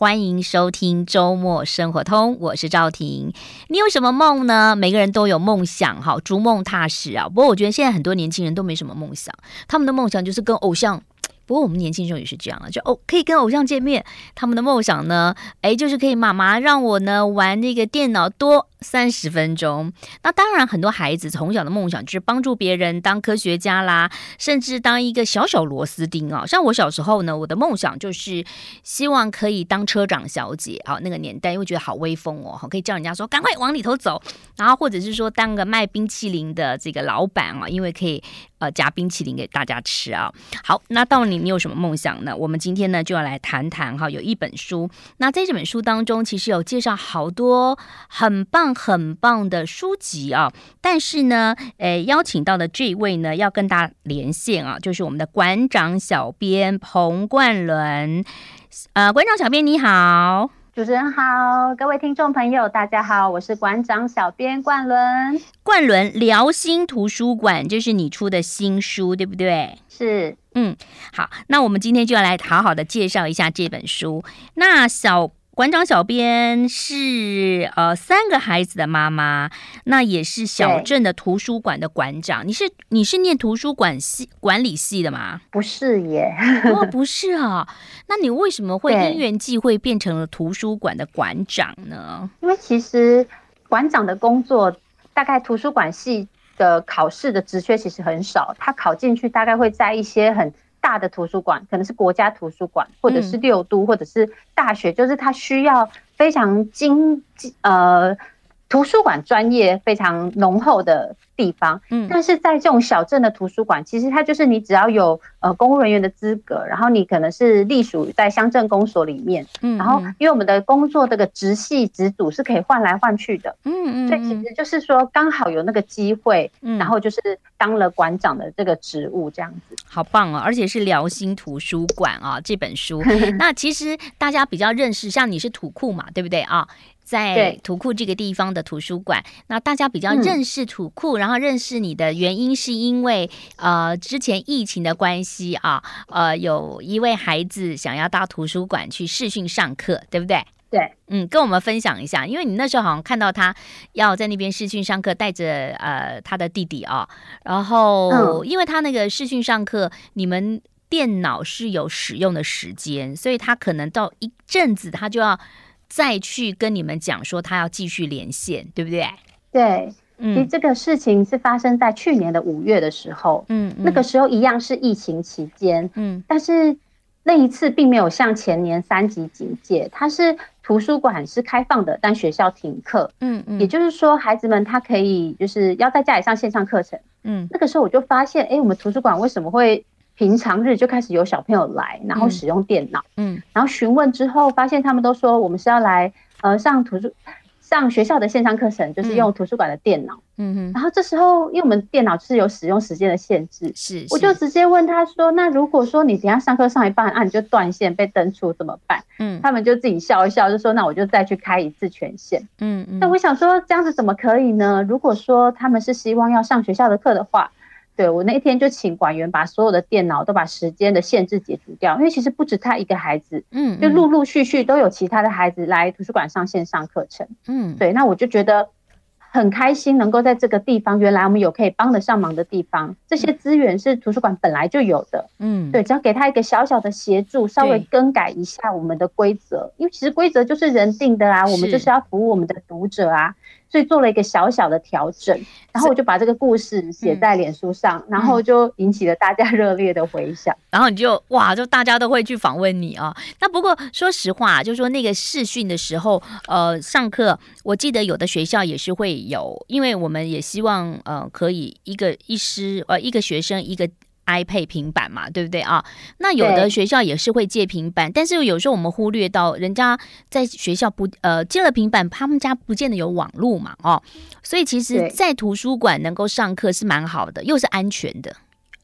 欢迎收听周末生活通，我是赵婷。你有什么梦呢？每个人都有梦想，哈，逐梦踏实啊。不过我觉得现在很多年轻人都没什么梦想，他们的梦想就是跟偶像。不过我们年轻时候也是这样啊，就哦可以跟偶像见面，他们的梦想呢，哎，就是可以妈妈让我呢玩那个电脑多三十分钟。那当然，很多孩子从小的梦想就是帮助别人，当科学家啦，甚至当一个小小螺丝钉啊。像我小时候呢，我的梦想就是希望可以当车长小姐啊。那个年代因为觉得好威风哦，可以叫人家说赶快往里头走，然后或者是说当个卖冰淇淋的这个老板啊，因为可以。呃，夹冰淇淋给大家吃啊！好，那到你，你有什么梦想呢？我们今天呢就要来谈谈哈，有一本书。那在这本书当中，其实有介绍好多很棒很棒的书籍啊。但是呢，诶，邀请到的这一位呢，要跟大家连线啊，就是我们的馆长小编彭冠伦。呃，馆长小编你好。主持人好，各位听众朋友，大家好，我是馆长小编冠伦。冠伦辽心图书馆，这是你出的新书，对不对？是，嗯，好，那我们今天就要来好好的介绍一下这本书。那小。馆长小编是呃三个孩子的妈妈，那也是小镇的图书馆的馆长。你是你是念图书馆系管理系的吗？不是耶，哦，不是啊。那你为什么会因缘际会变成了图书馆的馆长呢？因为其实馆长的工作，大概图书馆系的考试的职缺其实很少，他考进去大概会在一些很。大的图书馆可能是国家图书馆，或者是六都，或者是大学，就是它需要非常精呃。图书馆专业非常浓厚的地方，嗯，但是在这种小镇的图书馆，其实它就是你只要有呃公务人员的资格，然后你可能是隶属在乡镇公所里面，嗯，然后因为我们的工作这个直系直组是可以换来换去的，嗯嗯，所以其实就是说刚好有那个机会，嗯，然后就是当了馆长的这个职务这样子，好棒哦！而且是辽心图书馆啊，这本书，那其实大家比较认识，像你是土库嘛，对不对啊？在图库这个地方的图书馆，那大家比较认识图库，嗯，然后认识你的原因是因为呃之前疫情的关系啊，呃有一位孩子想要到图书馆去试训上课，对不对？对，嗯，跟我们分享一下，因为你那时候好像看到他要在那边视讯上课，带着呃他的弟弟啊，然后因为他那个视讯上课，你们电脑是有使用的时间，所以他可能到一阵子他就要。再去跟你们讲说他要继续连线，对不对？对，嗯，其实这个事情是发生在去年的五月的时候，嗯，那个时候一样是疫情期间，嗯，但是那一次并没有像前年三级警戒，它是图书馆是开放的，但学校停课，嗯嗯，也就是说孩子们他可以就是要在家里上线上课程，嗯，那个时候我就发现，哎，我们图书馆为什么会？平常日就开始有小朋友来，然后使用电脑，嗯，嗯，然后询问之后，发现他们都说我们是要来呃上图书上学校的线上课程，就是用图书馆的电脑，嗯哼。然后这时候，因为我们电脑是有使用时间的限制，是，我就直接问他说：“那如果说你等下上课上一半，啊你就断线被登出怎么办？”嗯，他们就自己笑一笑，就说：“那我就再去开一次权限。”嗯嗯。那我想说这样子怎么可以呢？如果说他们是希望要上学校的课的话。对，我那一天就请馆员把所有的电脑都把时间的限制解除掉，因为其实不止他一个孩子，嗯，就陆陆续续都有其他的孩子来图书馆上线上课程，嗯，对，那我就觉得很开心，能够在这个地方，原来我们有可以帮得上忙的地方，这些资源是图书馆本来就有的，嗯，对，只要给他一个小小的协助，稍微更改一下我们的规则，因为其实规则就是人定的啊，我们就是要服务我们的读者啊。所以做了一个小小的调整，然后我就把这个故事写在脸书上，然后就引起了大家 热烈的回响。然后你就哇，就大家都会去访问你啊。那不过说实话，就是说那个试训的时候，呃，上课，我记得有的学校也是会有，因为我们也希望呃可以一个一师呃一个学生一个。iPad 平板嘛，对不对啊？那有的学校也是会借平板，但是有时候我们忽略到，人家在学校不呃借了平板，他们家不见得有网络嘛，哦，所以其实，在图书馆能够上课是蛮好的，又是安全的。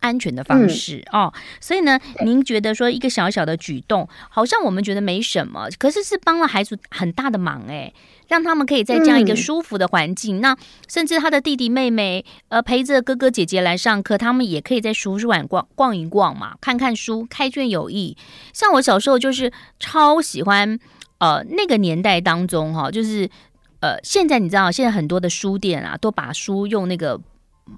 安全的方式、嗯、哦，所以呢，您觉得说一个小小的举动，好像我们觉得没什么，可是是帮了孩子很大的忙哎，让他们可以在这样一个舒服的环境，嗯、那甚至他的弟弟妹妹呃陪着哥哥姐姐来上课，他们也可以在图书馆逛逛一逛嘛，看看书，开卷有益。像我小时候就是超喜欢呃那个年代当中哈，就是呃现在你知道现在很多的书店啊都把书用那个。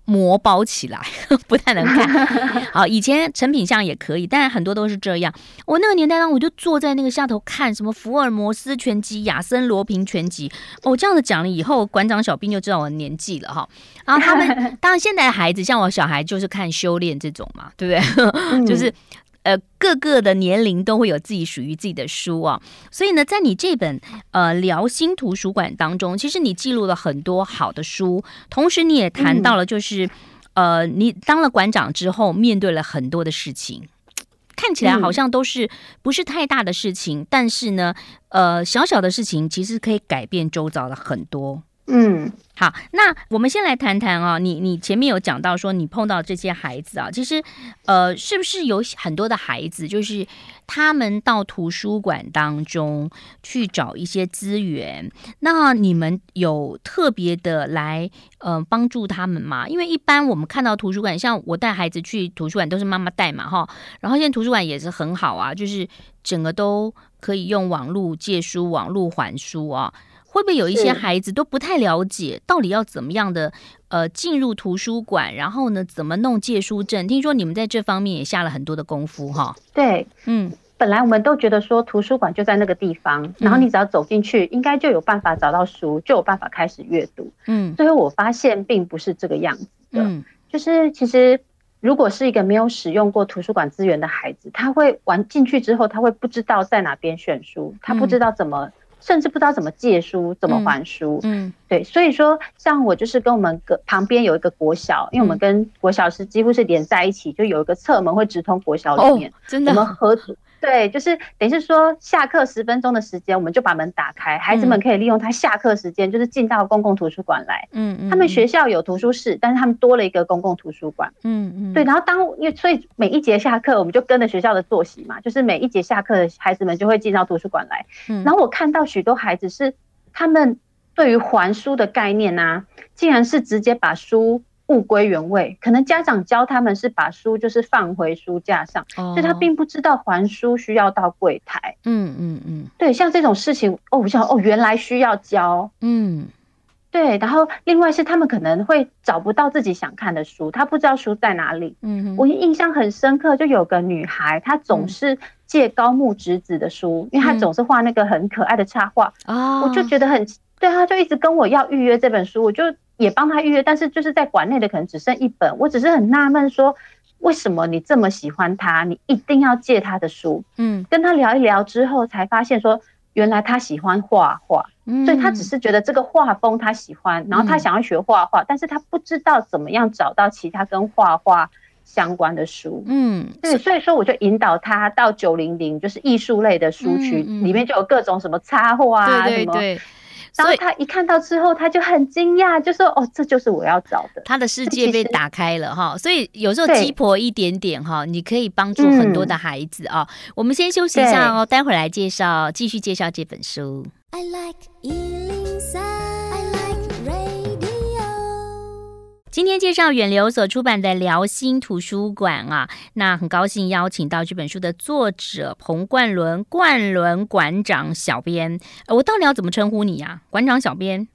膜包起来 不太能看，好，以前成品相也可以，但是很多都是这样。我那个年代呢，我就坐在那个下头看什么福尔摩斯全集、亚森罗平全集。我这样子讲了以后，馆长小兵就知道我的年纪了哈。然后他们 当然现在的孩子，像我小孩就是看修炼这种嘛，对不对？嗯、就是。呃，各个的年龄都会有自己属于自己的书啊，所以呢，在你这本呃疗心图书馆当中，其实你记录了很多好的书，同时你也谈到了，就是、嗯、呃，你当了馆长之后，面对了很多的事情，看起来好像都是不是太大的事情，嗯、但是呢，呃，小小的事情其实可以改变周遭的很多。嗯，好，那我们先来谈谈啊，你你前面有讲到说你碰到这些孩子啊，其实呃，是不是有很多的孩子，就是他们到图书馆当中去找一些资源，那你们有特别的来呃帮助他们吗？因为一般我们看到图书馆，像我带孩子去图书馆都是妈妈带嘛哈，然后现在图书馆也是很好啊，就是整个都可以用网络借书、网络还书啊。会不会有一些孩子都不太了解到底要怎么样的呃进入图书馆，然后呢怎么弄借书证？听说你们在这方面也下了很多的功夫哈。对，嗯，本来我们都觉得说图书馆就在那个地方，然后你只要走进去，应该就有办法找到书，就有办法开始阅读。嗯，最后我发现并不是这个样子的。嗯，就是其实如果是一个没有使用过图书馆资源的孩子，他会玩进去之后，他会不知道在哪边选书，他不知道怎么。甚至不知道怎么借书，怎么还书。嗯，嗯对，所以说，像我就是跟我们隔旁边有一个国小，因为我们跟国小是几乎是连在一起，就有一个侧门会直通国小里面。哦，真的，我们合组。对，就是等于是说，下课十分钟的时间，我们就把门打开，孩子们可以利用他下课时间，就是进到公共图书馆来。嗯嗯。他们学校有图书室，但是他们多了一个公共图书馆。嗯嗯。对，然后当因为所以每一节下课，我们就跟着学校的作息嘛，就是每一节下课的孩子们就会进到图书馆来。嗯。然后我看到许多孩子是他们对于还书的概念啊，竟然是直接把书。物归原位，可能家长教他们是把书就是放回书架上，哦、所以他并不知道还书需要到柜台。嗯嗯嗯，对，像这种事情，哦，我想哦，原来需要教。嗯，对，然后另外是他们可能会找不到自己想看的书，他不知道书在哪里。嗯哼，我印象很深刻，就有个女孩，她总是借高木直子的书，嗯、因为她总是画那个很可爱的插画。哦，我就觉得很，对，她就一直跟我要预约这本书，我就。也帮他预约，但是就是在馆内的可能只剩一本。我只是很纳闷，说为什么你这么喜欢他，你一定要借他的书？嗯，跟他聊一聊之后，才发现说原来他喜欢画画，嗯，所以他只是觉得这个画风他喜欢，然后他想要学画画，但是他不知道怎么样找到其他跟画画相关的书。嗯，对，所以说我就引导他到九零零，就是艺术类的书区，里面就有各种什么插画啊，什么。然后他一看到之后，他就很惊讶，就说：“哦，这就是我要找的。”他的世界被打开了哈，所以有时候鸡婆一点点哈，你可以帮助很多的孩子啊。嗯、我们先休息一下哦，待会儿来介绍，继续介绍这本书。I like 今天介绍远流所出版的《辽心图书馆》啊，那很高兴邀请到这本书的作者彭冠伦，冠伦馆长小编。我到底要怎么称呼你呀、馆长小编？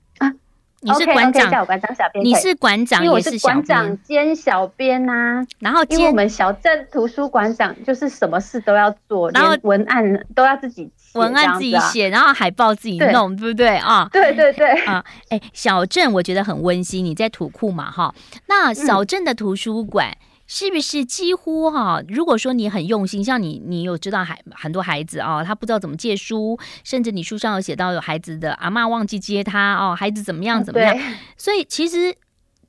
你是馆长，叫我馆长小编。你是馆长，也是馆长兼小编呐、啊。然后，因为我们小镇图书馆长就是什么事都要做，然后文案都要自己。文案自己写，然后海报自己弄，对，对不对啊？对对对啊！哎，小镇我觉得很温馨。你在土库嘛，哈，那小镇的图书馆是不是几乎哈？如果说你很用心，像你，你有知道孩很多孩子哦，他不知道怎么借书，甚至你书上有写到有孩子的阿嬷忘记接他哦，孩子怎么样怎么样？所以其实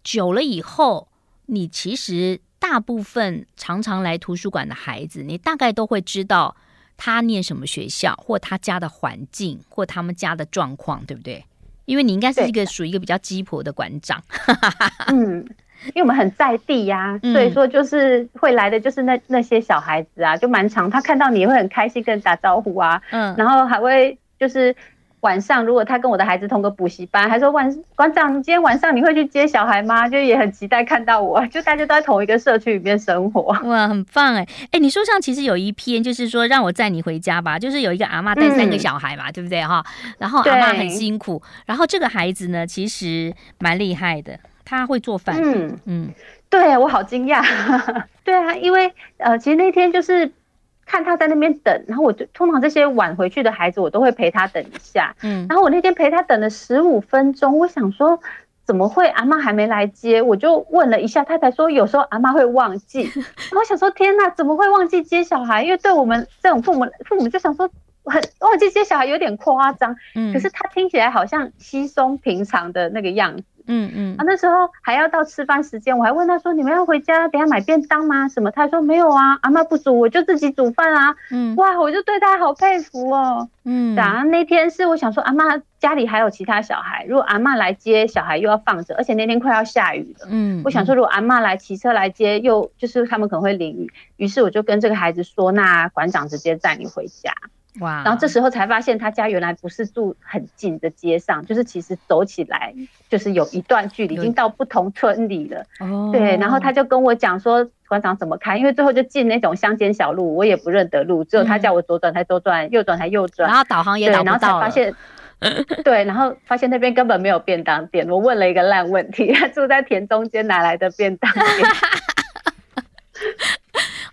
久了以后，你其实大部分常常来图书馆的孩子，你大概都会知道。他念什么学校，或他家的环境，或他们家的状况，对不对？因为你应该是一个属于一个比较鸡婆的馆长。嗯，因为我们很在地呀、啊，嗯、所以说就是会来的就是那那些小孩子啊，就蛮常他看到你会很开心，跟你打招呼啊，嗯，然后还会就是晚上如果他跟我的孩子同个补习班，还说晚馆长，你今天晚上你会去接小孩吗？就也很期待看到我，就大家都在同一个社区里面生活。哇，很棒哎哎，你书上其实有一篇就是说让我载你回家吧，就是有一个阿嬷带三个小孩嘛，嗯、对不对哈？然后阿嬷很辛苦，然后这个孩子呢其实蛮厉害的，他会做饭。嗯嗯，嗯对我好惊讶。对啊，因为呃，其实那天就是。看他在那边等，然后我就通常这些晚回去的孩子，我都会陪他等一下。嗯，然后我那天陪他等了十五分钟，我想说怎么会阿妈还没来接？我就问了一下，他才说有时候阿妈会忘记。我想说天哪，怎么会忘记接小孩？因为对我们这种父母，父母就想说很忘记接小孩有点夸张。嗯，可是他听起来好像稀松平常的那个样子。嗯嗯，啊，那时候还要到吃饭时间，我还问他说：“你们要回家，等下买便当吗？”什么？他说：“没有啊，阿嬷不煮，我就自己煮饭啊。”嗯，哇，我就对他好佩服哦。嗯，然后那天是我想说，阿嬷家里还有其他小孩，如果阿嬷来接小孩又要放着，而且那天快要下雨了。嗯，我想说，如果阿嬷来骑车来接，又就是他们可能会淋雨，于是我就跟这个孩子说：“那馆长直接载你回家。”哇！然后这时候才发现，他家原来不是住很近的街上，就是其实走起来就是有一段距离，已经到不同村里了。哦，对。然后他就跟我讲说，馆长怎么开？因为最后就进那种乡间小路，我也不认得路，只有他叫我左转才左转，右转才右转。然后导航也导不到。然后才发现，对，然后发现那边根本没有便当店。我问了一个烂问题：他住在田中间，哪来的便当店？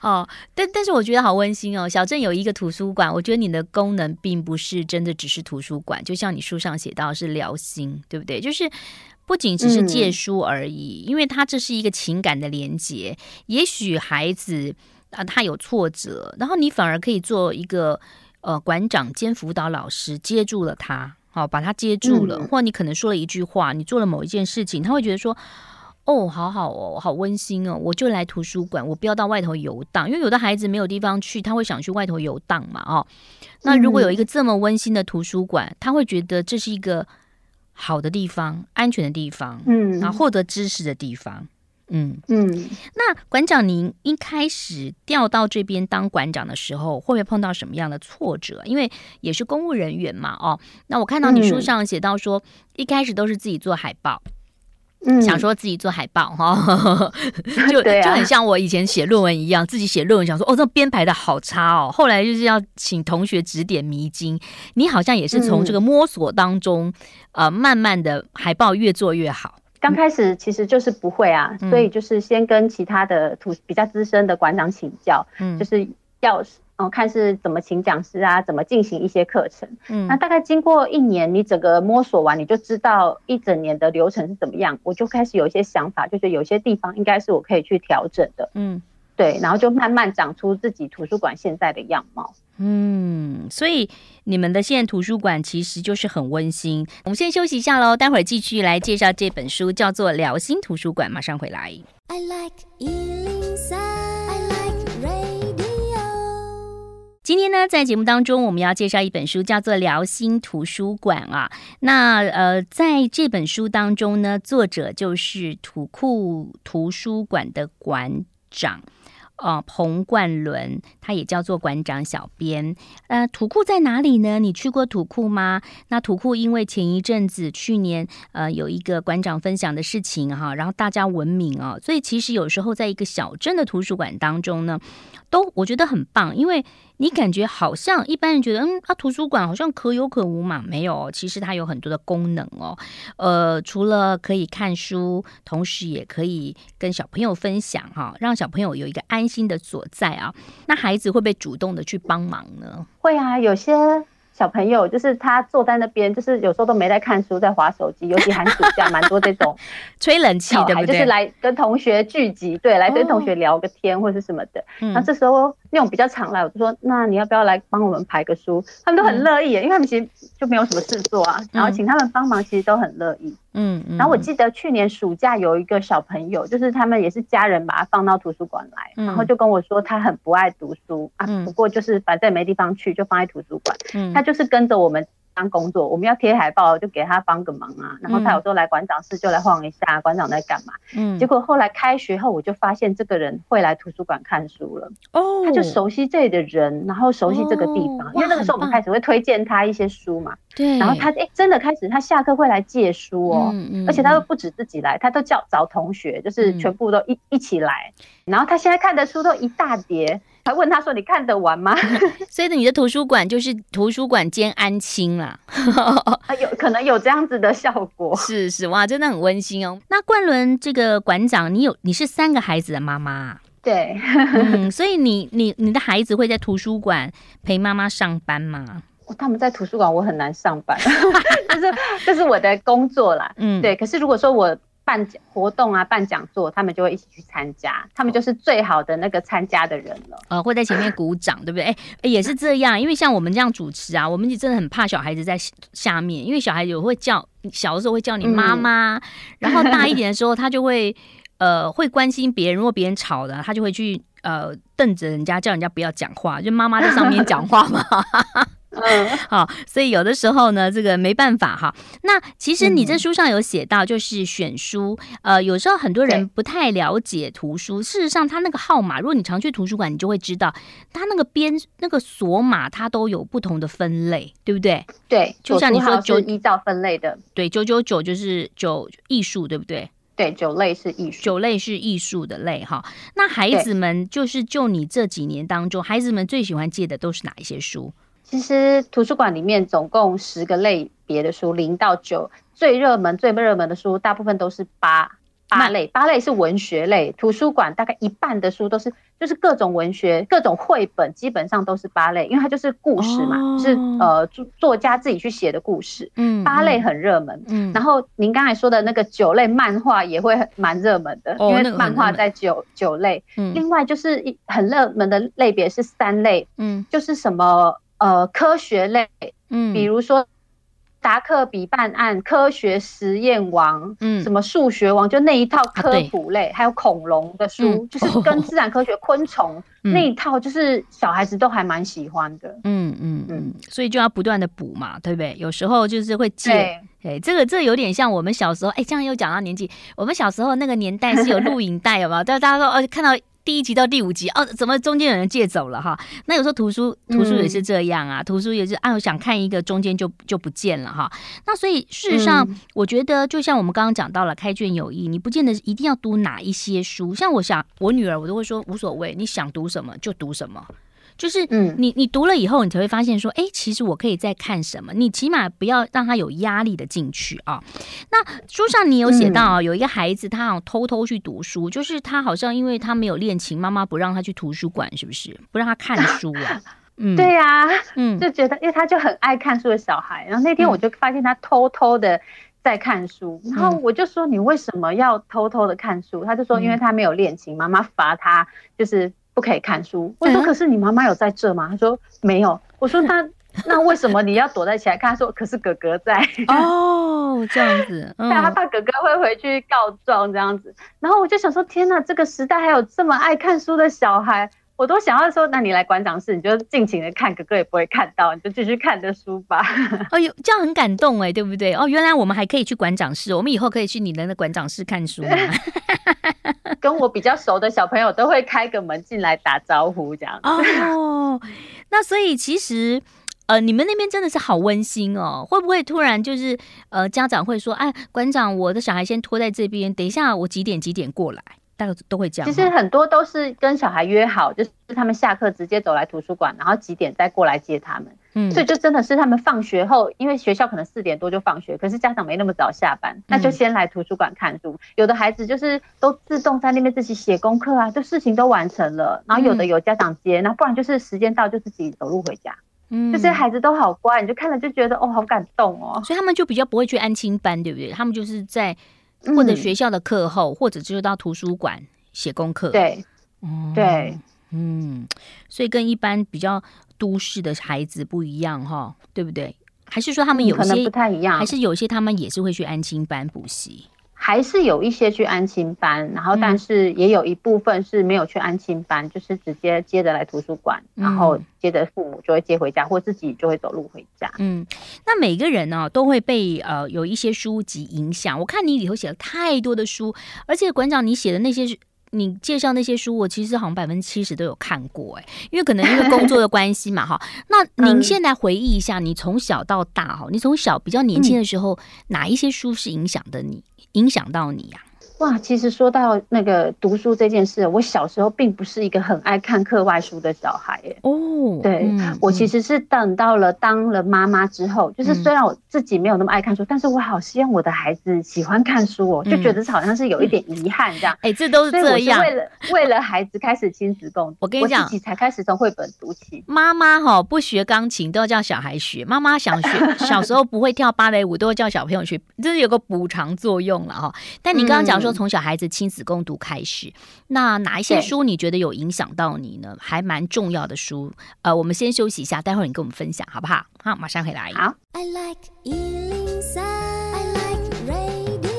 哦，但但是我觉得好温馨哦。小镇有一个图书馆，我觉得你的功能并不是真的只是图书馆，就像你书上写到是疗心，对不对？就是不仅只是借书而已，嗯、因为它这是一个情感的连接。也许孩子啊，他有挫折，然后你反而可以做一个呃馆长兼辅导老师，接住了他，好、哦、把他接住了，嗯、或你可能说了一句话，你做了某一件事情，他会觉得说。哦，好好哦，好温馨哦！我就来图书馆，我不要到外头游荡，因为有的孩子没有地方去，他会想去外头游荡嘛，哦。那如果有一个这么温馨的图书馆，他会觉得这是一个好的地方，安全的地方，嗯，然后获得知识的地方，嗯嗯。那馆长，您一开始调到这边当馆长的时候，会不会碰到什么样的挫折？因为也是公务人员嘛，哦。那我看到你书上写到说，一开始都是自己做海报。嗯，想说自己做海报哈，就就很像我以前写论文一样，自己写论文想说哦，这编排的好差哦。后来就是要请同学指点迷津。你好像也是从这个摸索当中，呃，慢慢的海报越做越好。刚开始其实就是不会啊，所以就是先跟其他的图比较资深的馆长请教，嗯，就是要。哦，看是怎么请讲师啊，怎么进行一些课程。嗯，那大概经过一年，你整个摸索完，你就知道一整年的流程是怎么样。我就开始有一些想法，就是有些地方应该是我可以去调整的。嗯，对，然后就慢慢长出自己图书馆现在的样貌。嗯，所以你们的现在图书馆其实就是很温馨。我们先休息一下喽，待会儿继续来介绍这本书，叫做《聊心图书馆》，马上回来。I like 今天呢，在节目当中，我们要介绍一本书，叫做《辽心图书馆》啊。那呃，在这本书当中呢，作者就是土库图书馆的馆长。哦，彭冠伦，他也叫做馆长小编。呃，土库在哪里呢？你去过土库吗？那土库因为前一阵子去年呃有一个馆长分享的事情哈，然后大家闻名哦，所以其实有时候在一个小镇的图书馆当中呢，都我觉得很棒，因为你感觉好像一般人觉得嗯啊图书馆好像可有可无嘛，没有，其实它有很多的功能哦。呃，除了可以看书，同时也可以跟小朋友分享哈，让小朋友有一个安心的所在啊，那孩子会不会主动的去帮忙呢？会啊，有些小朋友就是他坐在那边，就是有时候都没在看书，在划手机，尤其寒暑假蛮多这种 吹冷气的，就是来跟同学聚集，对，来跟同学聊个天或是什么的。那、哦、这时候那种比较常来，我就说，那你要不要来帮我们排个书？他们都很乐意，嗯、因为他们其实就没有什么事做啊，然后请他们帮忙，其实都很乐意。嗯，然后我记得去年暑假有一个小朋友，就是他们也是家人把他放到图书馆来，嗯、然后就跟我说他很不爱读书、嗯、啊，不过就是反正也没地方去，就放在图书馆。嗯，他就是跟着我们当工作，我们要贴海报，就给他帮个忙啊。然后他有时候来馆长室就来晃一下，馆长在干嘛？嗯，结果后来开学后，我就发现这个人会来图书馆看书了。哦，他就熟悉这里的人，然后熟悉这个地方，哦、因为那个时候我们开始会推荐他一些书嘛。对，然后他哎、欸，真的开始他下课会来借书哦，嗯嗯、而且他都不止自己来，他都叫找同学，就是全部都一、嗯、一起来。然后他现在看的书都一大叠。还问他说：“你看得完吗？” 所以你的图书馆就是图书馆兼安亲啦，有可能有这样子的效果。是是哇，真的很温馨哦。那冠伦这个馆长，你有你是三个孩子的妈妈，对，嗯，所以你你你的孩子会在图书馆陪妈妈上班吗？他们在图书馆，我很难上班，就是这是我的工作啦。嗯，对。可是如果说我。办活动啊，办讲座，他们就会一起去参加，他们就是最好的那个参加的人了。呃，会在前面鼓掌，对不对？哎、欸，也是这样，因为像我们这样主持啊，我们就真的很怕小孩子在下面，因为小孩子有会叫，小的时候会叫你妈妈，嗯、然后大一点的时候，他就会呃会关心别人，如果别人吵的，他就会去呃瞪着人家，叫人家不要讲话，就妈妈在上面讲话嘛。嗯，好，所以有的时候呢，这个没办法哈。那其实你这书上有写到，就是选书，嗯、呃，有时候很多人不太了解图书。事实上，它那个号码，如果你常去图书馆，你就会知道，它那个编那个锁码，它都有不同的分类，对不对？对，就像你说九依照分类的，对，九九九就是九艺术，对不对？对，九类是艺术，九类是艺术的类哈。那孩子们就是就你这几年当中，孩子们最喜欢借的都是哪一些书？其实图书馆里面总共十个类别的书，零到九，最热门、最热门的书大部分都是八八类，八类是文学类。图书馆大概一半的书都是，就是各种文学、各种绘本，基本上都是八类，因为它就是故事嘛，哦、是呃作作家自己去写的故事。嗯，八类很热门。嗯，然后您刚才说的那个九类漫画也会蛮热门的，哦、因为漫画在九九类。嗯，另外就是一很热门的类别是三类。嗯，就是什么？呃，科学类，嗯，比如说达克比办案、科学实验王，嗯，什么数学王，就那一套科普类，啊、还有恐龙的书，嗯、就是跟自然科学、哦、昆虫 那一套，就是小孩子都还蛮喜欢的。嗯嗯嗯，所以就要不断的补嘛，对不对？有时候就是会借，哎对，这个这个、有点像我们小时候，哎，这样又讲到年纪，我们小时候那个年代是有录影带，有没有？大家说，哦，看到。第一集到第五集哦，怎么中间有人借走了哈？那有时候图书图书也是这样啊，嗯、图书也是啊，我想看一个，中间就就不见了哈。那所以事实上，嗯、我觉得就像我们刚刚讲到了开卷有益，你不见得一定要读哪一些书。像我想我女儿，我都会说无所谓，你想读什么就读什么。就是你，你读了以后，你才会发现说，哎，其实我可以再看什么。你起码不要让他有压力的进去啊。那书上你有写到，有一个孩子他好像偷偷去读书，就是他好像因为他没有练琴，妈妈不让他去图书馆，是不是？不让他看书啊？嗯，对呀，嗯，就觉得因为他就很爱看书的小孩，然后那天我就发现他偷偷的在看书，然后我就说，你为什么要偷偷的看书？他就说因为他没有练琴，妈妈罚他就是。不可以看书。我说：“可是你妈妈有在这吗？”他说：“没有。”我说：“那 那为什么你要躲在起来看？”他说：“可是哥哥在。”哦，这样子，嗯、他怕哥哥会回去告状这样子。然后我就想说：“天哪，这个时代还有这么爱看书的小孩！”我都想要说：“那你来馆长室，你就尽情的看，哥哥也不会看到，你就继续看着书吧。”哎呦，这样很感动哎，对不对？哦，原来我们还可以去馆长室，我们以后可以去你的那馆长室看书吗？跟我比较熟的小朋友都会开个门进来打招呼，这样哦。那所以其实，呃，你们那边真的是好温馨哦。会不会突然就是，呃，家长会说，哎，馆长，我的小孩先拖在这边，等一下我几点几点过来。大概都会这样。其实很多都是跟小孩约好，就是他们下课直接走来图书馆，然后几点再过来接他们。嗯，所以就真的是他们放学后，因为学校可能四点多就放学，可是家长没那么早下班，那就先来图书馆看书。嗯、有的孩子就是都自动在那边自己写功课啊，就事情都完成了。然后有的有家长接，那不然就是时间到就自己走路回家。嗯，这些孩子都好乖，你就看了就觉得哦，好感动哦。所以他们就比较不会去安亲班，对不对？他们就是在。或者学校的课后，嗯、或者就是到图书馆写功课。对，嗯、对，嗯，所以跟一般比较都市的孩子不一样哈，对不对？还是说他们有些、嗯、可能不太一样？还是有些他们也是会去安亲班补习？还是有一些去安亲班，然后但是也有一部分是没有去安亲班，嗯、就是直接接着来图书馆，然后接着父母就会接回家，或自己就会走路回家。嗯，那每个人呢、哦、都会被呃有一些书籍影响。我看你里头写了太多的书，而且馆长你写的那些你介绍那些书，我其实好像百分之七十都有看过哎，因为可能因为工作的关系嘛哈。那您现在回忆一下，你从小到大哈，你从小比较年轻的时候，嗯、哪一些书是影响的你？影响到你呀、啊？哇，其实说到那个读书这件事，我小时候并不是一个很爱看课外书的小孩耶。哦，对、嗯、我其实是等到了当了妈妈之后，嗯、就是虽然我自己没有那么爱看书，嗯、但是我好希望我的孩子喜欢看书哦，嗯、就觉得好像是有一点遗憾这样。哎、欸，这都是这样。为了为了孩子开始亲子共读，我跟你讲，我自己才开始从绘本读起。妈妈哈不学钢琴都要叫小孩学，妈妈想学 小时候不会跳芭蕾舞都要叫小朋友学，这是有个补偿作用了哈。但你刚刚讲说从小孩子亲。子共读开始，那哪一些书你觉得有影响到你呢？还蛮重要的书。呃，我们先休息一下，待会儿你跟我们分享好不好？好，马上回来。好。I like 103, I like radio。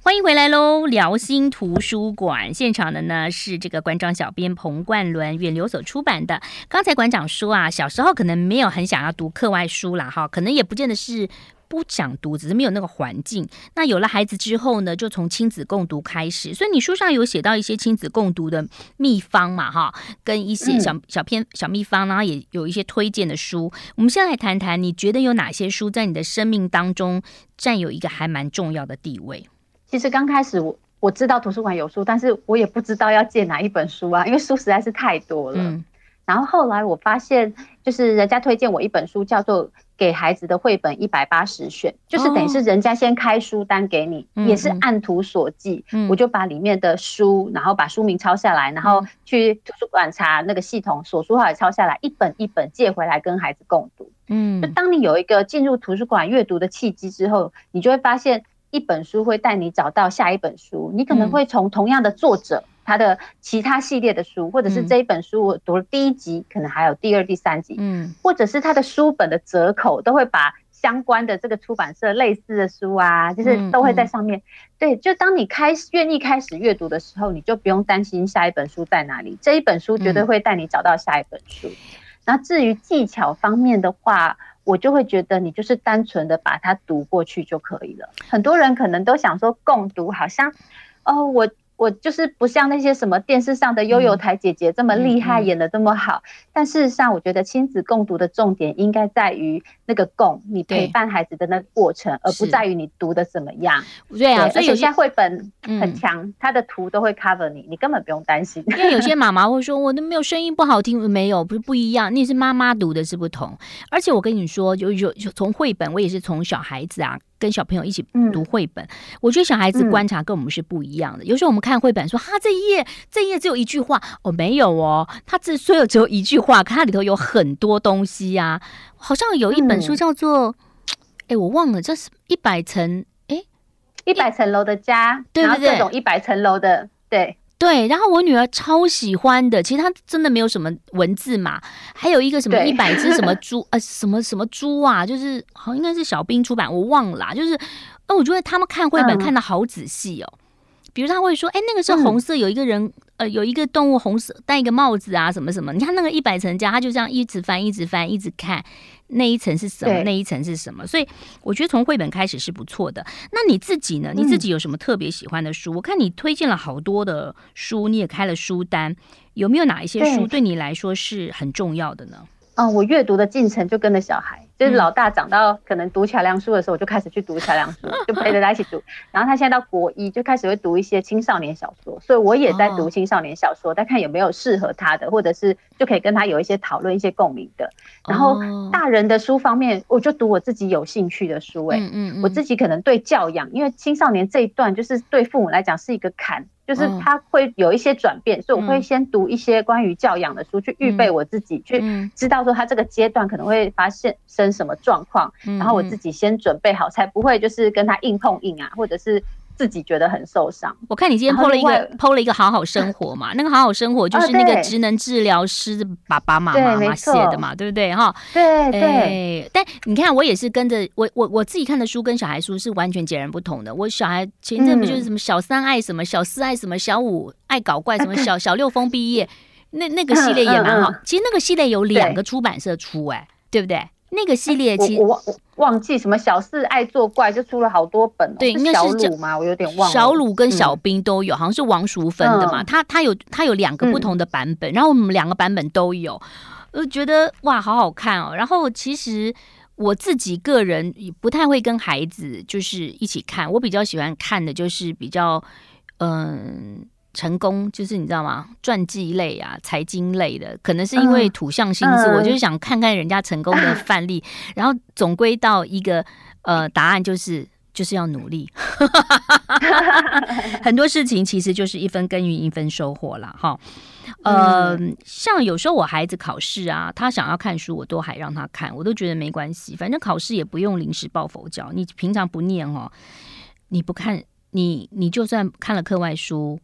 欢迎回来喽！辽心图书馆现场的呢是这个馆长小编彭冠伦，远流所出版的。刚才馆长说啊，小时候可能没有很想要读课外书啦，哈，可能也不见得是。不想读，只是没有那个环境。那有了孩子之后呢，就从亲子共读开始。所以你书上有写到一些亲子共读的秘方嘛，哈，跟一些小小篇小秘方，然后也有一些推荐的书。我们先来谈谈，你觉得有哪些书在你的生命当中占有一个还蛮重要的地位？其实刚开始我我知道图书馆有书，但是我也不知道要借哪一本书啊，因为书实在是太多了。嗯。然后后来我发现，就是人家推荐我一本书，叫做《给孩子的绘本一百八十选》，就是等于是人家先开书单给你，哦、也是按图索骥。嗯、我就把里面的书，然后把书名抄下来，然后去图书馆查那个系统，索书号也抄下来，一本一本借回来跟孩子共读。嗯，就当你有一个进入图书馆阅读的契机之后，你就会发现一本书会带你找到下一本书，你可能会从同样的作者。他的其他系列的书，或者是这一本书我读了第一集，嗯、可能还有第二、第三集，嗯，或者是他的书本的折扣，都会把相关的这个出版社类似的书啊，就是都会在上面。对，就当你开始愿意开始阅读的时候，你就不用担心下一本书在哪里，这一本书绝对会带你找到下一本书。那、嗯、至于技巧方面的话，我就会觉得你就是单纯的把它读过去就可以了。很多人可能都想说共读，好像哦我。我就是不像那些什么电视上的悠悠台姐姐这么厉害，演的这么好。但事实上，我觉得亲子共读的重点应该在于那个共，你陪伴孩子的那个过程，而不在于你读的怎么样。对啊，所以有些绘本很强，它的图都会 cover 你，你根本不用担心。因为有些 妈妈会说，我都没有声音不好听，没有，不是不一样。你是妈妈读的是不同，而且我跟你说，就有从绘本，我也是从小孩子啊。跟小朋友一起读绘本，嗯、我觉得小孩子观察跟我们是不一样的。嗯、有时候我们看绘本说，哈，这一页这一页只有一句话，哦，没有哦，他只所有只有一句话，可它里头有很多东西呀、啊。好像有一本书叫做，哎、嗯，我忘了，这是一百层，哎，一百层楼的家，对对对，各种一百层楼的，对。对，然后我女儿超喜欢的，其实她真的没有什么文字嘛，还有一个什么一百只什么 猪对呃什么什么猪啊，就是好像应该是小兵出版，我忘了啦，就是，呃我觉得他们看绘本看的好仔细哦，嗯、比如他会说，哎，那个是红色，有一个人，嗯、呃，有一个动物红色戴一个帽子啊，什么什么，你看那个一百层家，他就这样一直翻，一直翻，一直看。那一层是什么？那一层是什么？所以我觉得从绘本开始是不错的。那你自己呢？你自己有什么特别喜欢的书？嗯、我看你推荐了好多的书，你也开了书单，有没有哪一些书对你来说是很重要的呢？嗯，我阅读的进程就跟着小孩。就是老大长到可能读桥梁书的时候，我就开始去读桥梁书，就陪着他一起读。然后他现在到国一，就开始会读一些青少年小说，所以我也在读青少年小说，再看有没有适合他的，或者是就可以跟他有一些讨论、一些共鸣的。然后大人的书方面，我就读我自己有兴趣的书。哎，嗯嗯，我自己可能对教养，因为青少年这一段就是对父母来讲是一个坎，就是他会有一些转变，所以我会先读一些关于教养的书，去预备我自己，去知道说他这个阶段可能会发现生什么状况，然后我自己先准备好，才不会就是跟他硬碰硬啊，或者是自己觉得很受伤。我看你今天 PO 了一个 PO 了一个好好生活嘛，那个好好生活就是那个职能治疗师爸爸妈妈妈写的嘛，对不对哈？对对。但你看，我也是跟着我我我自己看的书跟小孩书是完全截然不同的。我小孩前阵不就是什么小三爱什么，小四爱什么，小五爱搞怪什么，小 小六封毕业，那那个系列也蛮好。其实那个系列有两个出版社出，哎，对不对？那个系列其实我我忘记什么小四爱作怪就出了好多本，对，应该是小鲁嘛，我有点忘了。小鲁跟小兵都有，好像是王淑芬的嘛。他他有他有两个不同的版本，然后我们两个版本都有，我觉得哇，好好看哦。然后其实我自己个人也不太会跟孩子就是一起看，我比较喜欢看的就是比较嗯。成功就是你知道吗？传记类啊，财经类的，可能是因为土象星座，我就是想看看人家成功的范例，然后总归到一个呃答案，就是就是要努力。很多事情其实就是一分耕耘一分收获啦哈。呃，像有时候我孩子考试啊，他想要看书，我都还让他看，我都觉得没关系，反正考试也不用临时抱佛脚。你平常不念哦，你不看，你你就算看了课外书。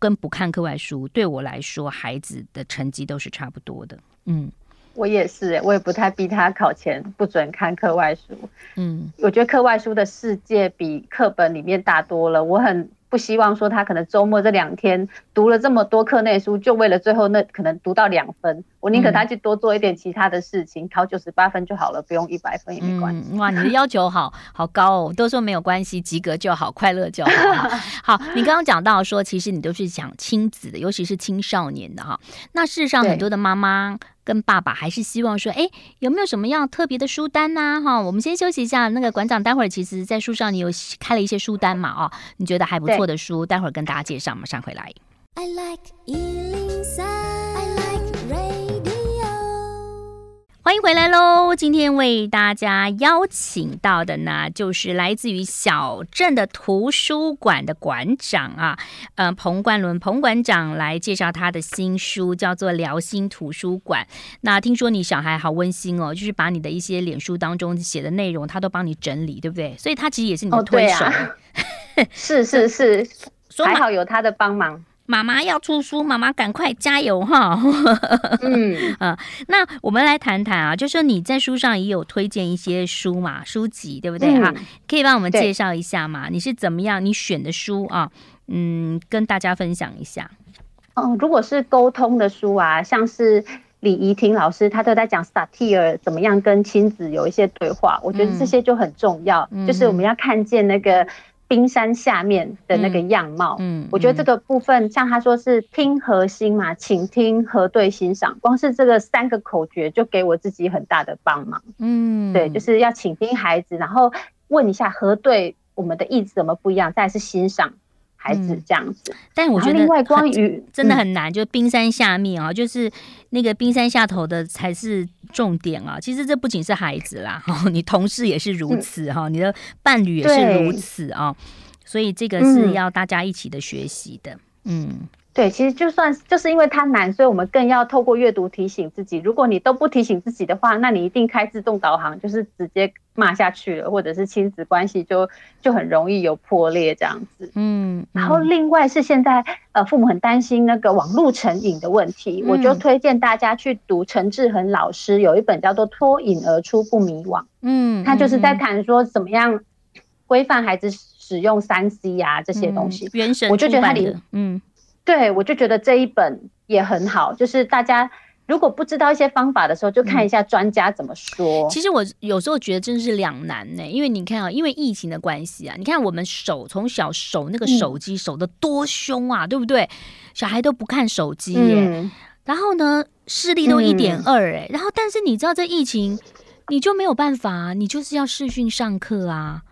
跟不看课外书，对我来说，孩子的成绩都是差不多的。嗯，我也是，我也不太逼他考前不准看课外书。嗯，我觉得课外书的世界比课本里面大多了。我很。不希望说他可能周末这两天读了这么多课内书，就为了最后那可能读到两分。我宁可他去多做一点其他的事情，考九十八分就好了，不用一百分也没关系。嗯。哇，你的要求好好高哦，都说没有关系，及格就好，快乐就好。好，你刚刚讲到说，其实你都是讲亲子的，尤其是青少年的哈。那事实上，很多的妈妈。跟爸爸还是希望说，哎，有没有什么样特别的书单呢？哈，我们先休息一下。那个馆长，待会儿其实在书上你有开了一些书单嘛？哦，你觉得还不错的书，待会儿跟大家介绍。马上回来。I like 欢迎回来喽！今天为大家邀请到的呢，就是来自于小镇的图书馆的馆长啊，呃，彭冠伦彭馆长来介绍他的新书，叫做《辽心图书馆》。那听说你小孩好温馨哦，就是把你的一些脸书当中写的内容，他都帮你整理，对不对？所以他其实也是你的推手。哦啊、是是是，还好有他的帮忙。妈妈要出书，妈妈赶快加油哈！嗯啊，那我们来谈谈啊，就是说你在书上也有推荐一些书嘛，书籍对不对哈？嗯、可以帮我们介绍一下嘛？你是怎么样？你选的书啊？嗯，跟大家分享一下。哦，如果是沟通的书啊，像是李怡婷老师，他都在讲萨提尔怎么样跟亲子有一些对话，我觉得这些就很重要，嗯、就是我们要看见那个。冰山下面的那个样貌，嗯，嗯，我觉得这个部分，像他说是听核心嘛，请听、核对、欣赏，光是这个三个口诀就给我自己很大的帮忙，嗯，对，就是要倾听孩子，然后问一下核对我们的意思怎么不一样，再是欣赏。孩子这样子，嗯、但我觉得另外关于真的很难，嗯、就冰山下面啊，就是那个冰山下头的才是重点啊。其实这不仅是孩子啦，哈，你同事也是如此哈，嗯、你的伴侣也是如此啊，对所以这个是要大家一起的学习的，嗯。嗯对，其实就算就是因为它难，所以我们更要透过阅读提醒自己。如果你都不提醒自己的话，那你一定开自动导航，就是直接骂下去了，或者是亲子关系就就很容易有破裂这样子。嗯，嗯然后另外是现在呃父母很担心那个网络成瘾的问题，嗯、我就推荐大家去读陈志恒老师有一本叫做《脱颖而出不迷惘》。嗯，他就是在谈说怎么样规范孩子使用三 C 呀这些东西。嗯、原神我就觉得他里嗯。对，我就觉得这一本也很好，就是大家如果不知道一些方法的时候，就看一下专家怎么说。其实我有时候觉得真是两难呢，因为你看啊，因为疫情的关系啊，你看我们手从小手那个手机手的多凶啊，对不对？小孩都不看手机耶，然后呢视力都一点二哎，然后但是你知道这疫情，你就没有办法，你就是要视讯上课啊。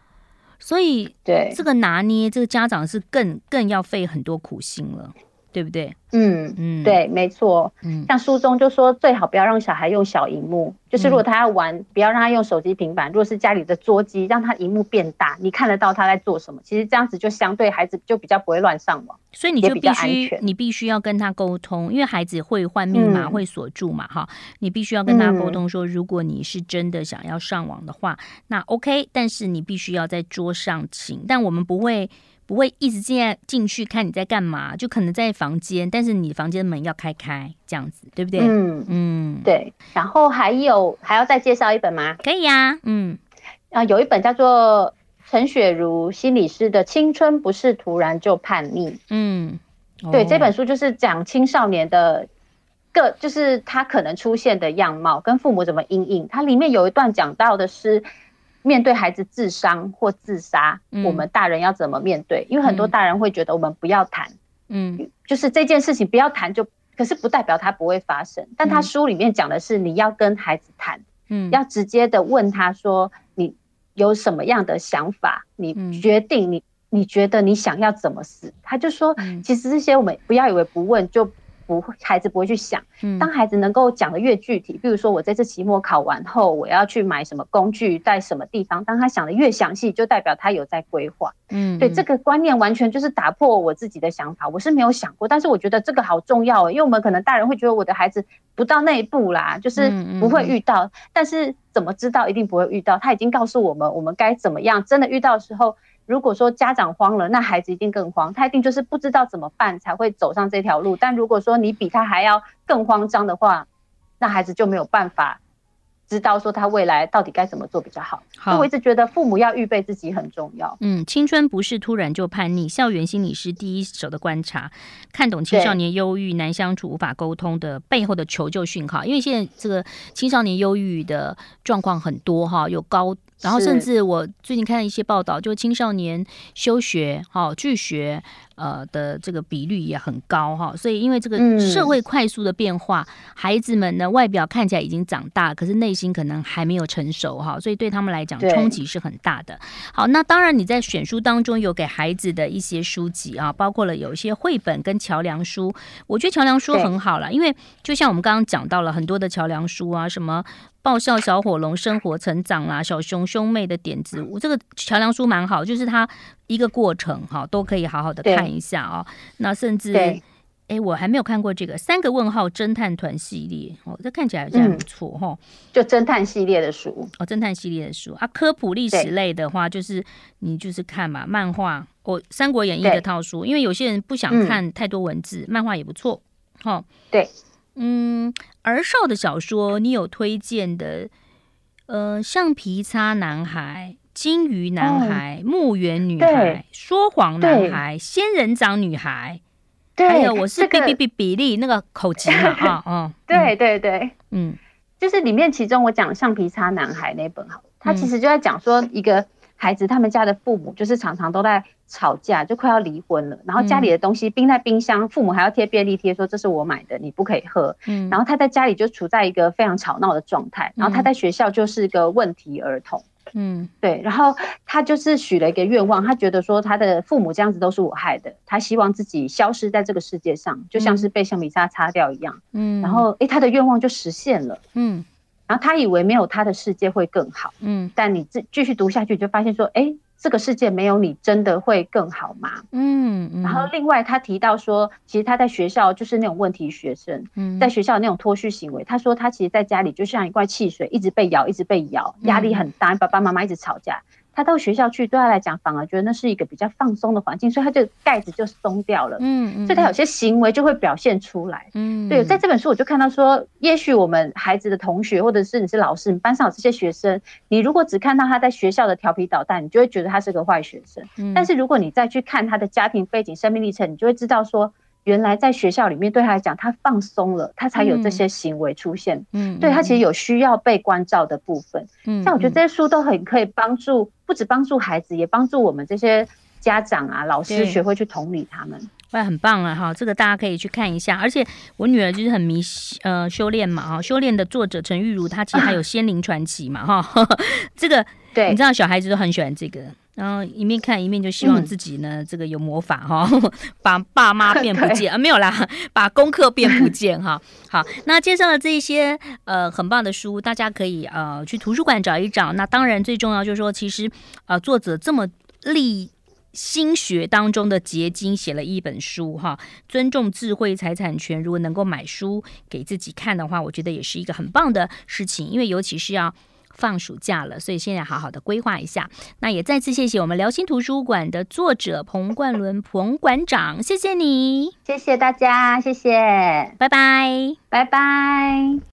所以，对这个拿捏，这个家长是更更要费很多苦心了。对不对？嗯嗯，对，没错。嗯，像书中就说，最好不要让小孩用小荧幕，嗯、就是如果他要玩，不要让他用手机、平板。如果是家里的桌机，让他荧幕变大，你看得到他在做什么。其实这样子就相对孩子就比较不会乱上网，所以你就必须你必须要跟他沟通，因为孩子会换密码、嗯、会锁住嘛，哈。你必须要跟他沟通说，如果你是真的想要上网的话，那 OK，但是你必须要在桌上请，但我们不会。不会一直进进去看你在干嘛，就可能在房间，但是你房间门要开开，这样子，对不对？嗯嗯，对。然后还有还要再介绍一本吗？可以呀、啊，嗯啊，有一本叫做陈雪如心理师的《青春不是突然就叛逆》。嗯，哦、对，这本书就是讲青少年的个，就是他可能出现的样貌跟父母怎么阴影。它里面有一段讲到的是。面对孩子自伤或自杀，嗯，我们大人要怎么面对？因为很多大人会觉得我们不要谈，嗯，就是这件事情不要谈，就可是不代表它不会发生。但他书里面讲的是，你要跟孩子谈，嗯，要直接的问他说，你有什么样的想法？你决定你你觉得你想要怎么死？他就说，其实这些我们不要以为不问就。不会，孩子不会去想。当孩子能够讲得越具体，比如说我这次期末考完后，我要去买什么工具，在什么地方。当他想的越详细，就代表他有在规划。嗯，对，这个观念完全就是打破我自己的想法。我是没有想过，但是我觉得这个好重要，因为我们可能大人会觉得我的孩子不到那一步啦，就是不会遇到。但是怎么知道一定不会遇到？他已经告诉我们，我们该怎么样。真的遇到的时候。如果说家长慌了，那孩子一定更慌，他一定就是不知道怎么办才会走上这条路。但如果说你比他还要更慌张的话，那孩子就没有办法知道说他未来到底该怎么做比较好。好，所以我一直觉得父母要预备自己很重要。嗯，青春不是突然就叛逆，校园心理师第一手的观察，看懂青少年忧郁、难相处、无法沟通的背后的求救讯号。因为现在这个青少年忧郁的状况很多哈，有高。然后，甚至我最近看了一些报道，就青少年休学、哈拒学，呃的这个比率也很高哈。所以，因为这个社会快速的变化，嗯、孩子们呢外表看起来已经长大，可是内心可能还没有成熟哈。所以对他们来讲，冲击是很大的。好，那当然你在选书当中有给孩子的一些书籍啊，包括了有一些绘本跟桥梁书。我觉得桥梁书很好了，因为就像我们刚刚讲到了很多的桥梁书啊，什么。爆笑小火龙生活成长啦，小熊兄妹的点子，我这个桥梁书蛮好，就是它一个过程哈，都可以好好的看一下哦。那甚至哎、欸，我还没有看过这个三个问号侦探团系列哦，这看起来好像还不错哈、嗯。就侦探系列的书哦，侦探系列的书啊，科普历史类的话，就是你就是看嘛，漫画哦，《三国演义》的套书，因为有些人不想看太多文字，嗯、漫画也不错哈。对。嗯，儿少的小说，你有推荐的？呃，橡皮擦男孩、金鱼男孩、墓园女孩、说谎男孩、仙人掌女孩，还有我是比比比比利那个口琴嘛 啊啊！对对对，嗯，就是里面其中我讲橡皮擦男孩那本好，他其实就在讲说一个。孩子他们家的父母就是常常都在吵架，就快要离婚了。然后家里的东西冰在冰箱，父母还要贴便利贴说，这是我买的，你不可以喝。嗯，然后他在家里就处在一个非常吵闹的状态。然后他在学校就是一个问题儿童。嗯，对。然后他就是许了一个愿望，他觉得说他的父母这样子都是我害的，他希望自己消失在这个世界上，就像是被橡皮擦擦掉一样。嗯，然后诶，他的愿望就实现了。嗯。然后他以为没有他的世界会更好，嗯，但你继继续读下去就发现说，哎，这个世界没有你真的会更好吗？嗯，嗯，然后另外他提到说，其实他在学校就是那种问题学生，嗯，在学校那种脱序行为，他说他其实在家里就像一罐汽水，一直被摇，一直被摇，压力很大，爸爸妈妈一直吵架。他到学校去，对他来讲反而觉得那是一个比较放松的环境，所以他就盖子就松掉了。嗯嗯，所以他有些行为就会表现出来。嗯，对，在这本书我就看到说，也许我们孩子的同学，或者是你是老师，你班上有这些学生，你如果只看到他在学校的调皮捣蛋，你就会觉得他是个坏学生。嗯，但是如果你再去看他的家庭背景、生命历程，你就会知道说。原来在学校里面，对他来讲，他放松了，他才有这些行为出现。嗯，对他其实有需要被关照的部分。嗯，像我觉得这些书都很可以帮助，不止帮助孩子，也帮助我们这些家长啊、老师学会去同理他们。哇，很棒啊！哈，这个大家可以去看一下。而且我女儿就是很迷呃修炼嘛，哈，修炼的作者陈玉如，她其实还有 仙灵传奇嘛，哈，这个对，你知道小孩子都很喜欢这个。然后一面看一面就希望自己呢，嗯、这个有魔法哈，把爸妈变不见 啊，没有啦，把功课变不见哈。好，那介绍了这一些呃很棒的书，大家可以呃去图书馆找一找。那当然最重要就是说，其实呃作者这么立心学当中的结晶写了一本书哈，尊重智慧财产权。如果能够买书给自己看的话，我觉得也是一个很棒的事情，因为尤其是要。放暑假了，所以现在好好的规划一下。那也再次谢谢我们辽新图书馆的作者彭冠伦彭馆长，谢谢你，谢谢大家，谢谢，拜拜，拜拜。